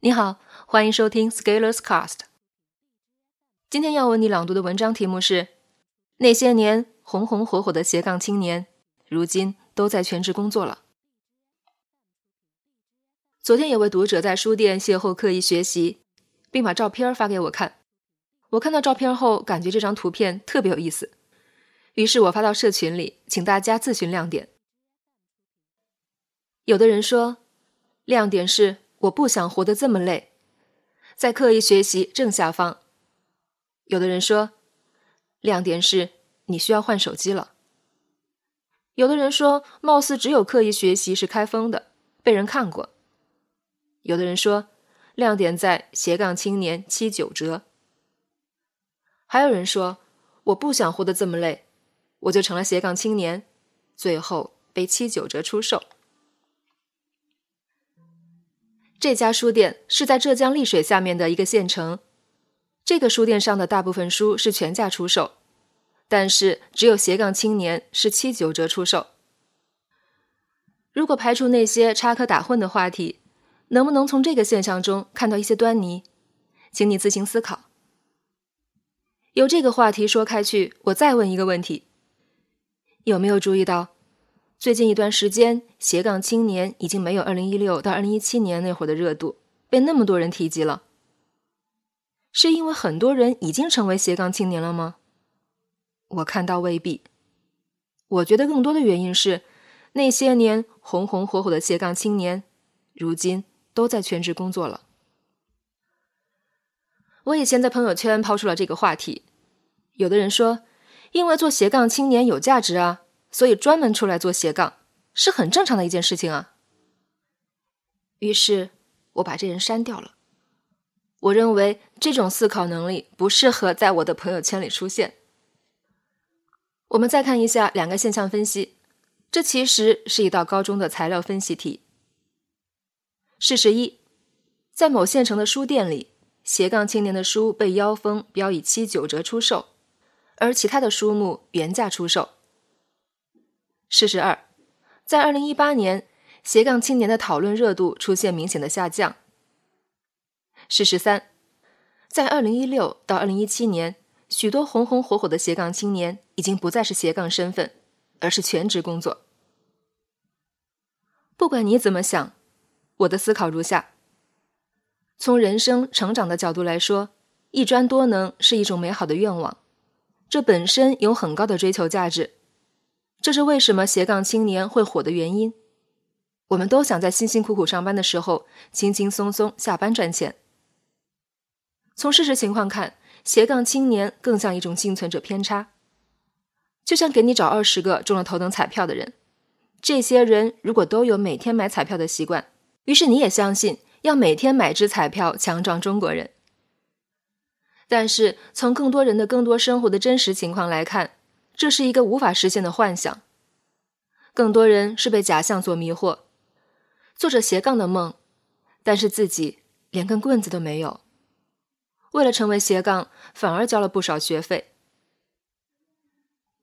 你好，欢迎收听 Scalers Cast。今天要为你朗读的文章题目是《那些年红红火火的斜杠青年，如今都在全职工作了》。昨天有位读者在书店邂逅刻意学习，并把照片发给我看。我看到照片后，感觉这张图片特别有意思，于是我发到社群里，请大家自寻亮点。有的人说，亮点是。我不想活得这么累，在刻意学习正下方。有的人说，亮点是你需要换手机了。有的人说，貌似只有刻意学习是开封的，被人看过。有的人说，亮点在斜杠青年七九折。还有人说，我不想活得这么累，我就成了斜杠青年，最后被七九折出售。这家书店是在浙江丽水下面的一个县城。这个书店上的大部分书是全价出售，但是只有斜杠青年是七九折出售。如果排除那些插科打诨的话题，能不能从这个现象中看到一些端倪？请你自行思考。由这个话题说开去，我再问一个问题：有没有注意到？最近一段时间，斜杠青年已经没有二零一六到二零一七年那会儿的热度，被那么多人提及了。是因为很多人已经成为斜杠青年了吗？我看到未必。我觉得更多的原因是，那些年红红火火的斜杠青年，如今都在全职工作了。我以前在朋友圈抛出了这个话题，有的人说，因为做斜杠青年有价值啊。所以专门出来做斜杠是很正常的一件事情啊。于是我把这人删掉了。我认为这种思考能力不适合在我的朋友圈里出现。我们再看一下两个现象分析，这其实是一道高中的材料分析题。事实一，在某县城的书店里，斜杠青年的书被妖风标以七九折出售，而其他的书目原价出售。事实二，在二零一八年，斜杠青年的讨论热度出现明显的下降。事实三，在二零一六到二零一七年，许多红红火火的斜杠青年已经不再是斜杠身份，而是全职工作。不管你怎么想，我的思考如下：从人生成长的角度来说，一专多能是一种美好的愿望，这本身有很高的追求价值。这是为什么斜杠青年会火的原因。我们都想在辛辛苦苦上班的时候，轻轻松松下班赚钱。从事实情况看，斜杠青年更像一种幸存者偏差。就像给你找二十个中了头等彩票的人，这些人如果都有每天买彩票的习惯，于是你也相信要每天买只彩票强壮中国人。但是从更多人的更多生活的真实情况来看。这是一个无法实现的幻想，更多人是被假象所迷惑，做着斜杠的梦，但是自己连根棍子都没有。为了成为斜杠，反而交了不少学费。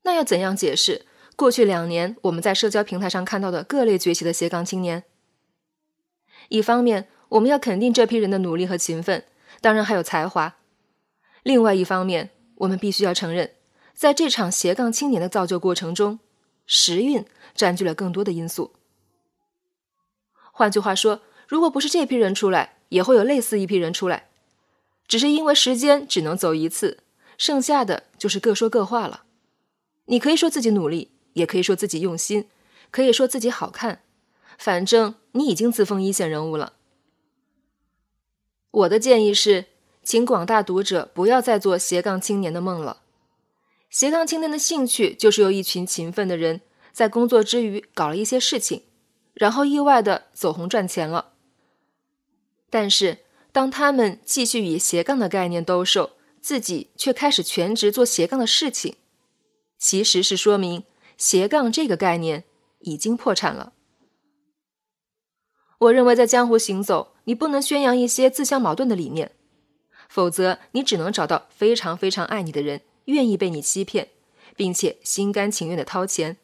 那要怎样解释过去两年我们在社交平台上看到的各类崛起的斜杠青年？一方面，我们要肯定这批人的努力和勤奋，当然还有才华；另外一方面，我们必须要承认。在这场斜杠青年的造就过程中，时运占据了更多的因素。换句话说，如果不是这批人出来，也会有类似一批人出来，只是因为时间只能走一次，剩下的就是各说各话了。你可以说自己努力，也可以说自己用心，可以说自己好看，反正你已经自封一线人物了。我的建议是，请广大读者不要再做斜杠青年的梦了。斜杠青年的兴趣就是由一群勤奋的人在工作之余搞了一些事情，然后意外的走红赚钱了。但是，当他们继续以斜杠的概念兜售，自己却开始全职做斜杠的事情，其实是说明斜杠这个概念已经破产了。我认为，在江湖行走，你不能宣扬一些自相矛盾的理念，否则你只能找到非常非常爱你的人。愿意被你欺骗，并且心甘情愿的掏钱，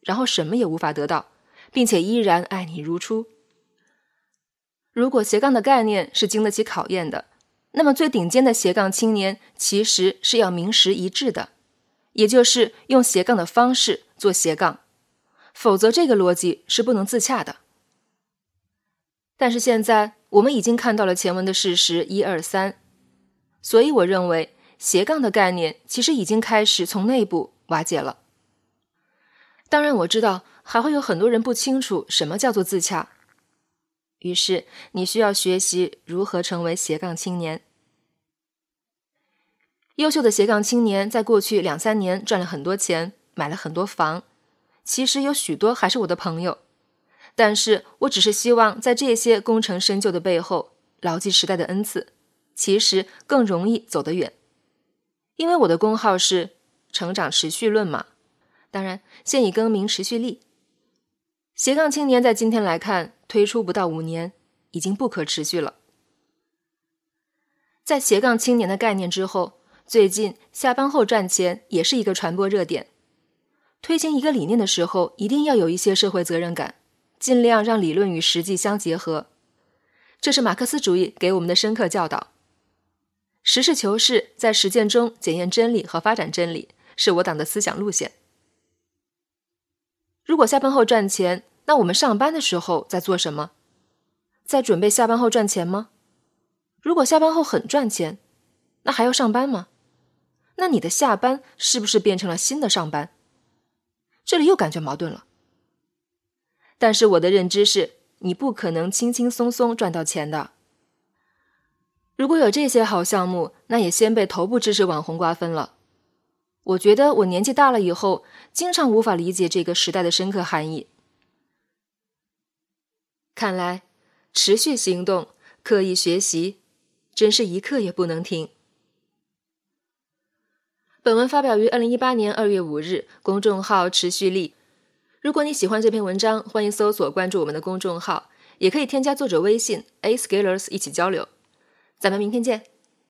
然后什么也无法得到，并且依然爱你如初。如果斜杠的概念是经得起考验的，那么最顶尖的斜杠青年其实是要名实一致的，也就是用斜杠的方式做斜杠，否则这个逻辑是不能自洽的。但是现在我们已经看到了前文的事实一二三，所以我认为斜杠的概念其实已经开始从内部瓦解了。当然，我知道还会有很多人不清楚什么叫做自洽。于是，你需要学习如何成为斜杠青年。优秀的斜杠青年在过去两三年赚了很多钱，买了很多房。其实有许多还是我的朋友，但是我只是希望在这些功成身就的背后，牢记时代的恩赐，其实更容易走得远。因为我的公号是“成长持续论”嘛。当然，现已更名“持续力”。斜杠青年在今天来看。推出不到五年，已经不可持续了。在斜杠青年的概念之后，最近下班后赚钱也是一个传播热点。推行一个理念的时候，一定要有一些社会责任感，尽量让理论与实际相结合。这是马克思主义给我们的深刻教导。实事求是，在实践中检验真理和发展真理，是我党的思想路线。如果下班后赚钱，那我们上班的时候在做什么？在准备下班后赚钱吗？如果下班后很赚钱，那还要上班吗？那你的下班是不是变成了新的上班？这里又感觉矛盾了。但是我的认知是，你不可能轻轻松松赚到钱的。如果有这些好项目，那也先被头部知识网红瓜分了。我觉得我年纪大了以后，经常无法理解这个时代的深刻含义。看来，持续行动、刻意学习，真是一刻也不能停。本文发表于二零一八年二月五日，公众号“持续力”。如果你喜欢这篇文章，欢迎搜索关注我们的公众号，也可以添加作者微信 a scalers 一起交流。咱们明天见。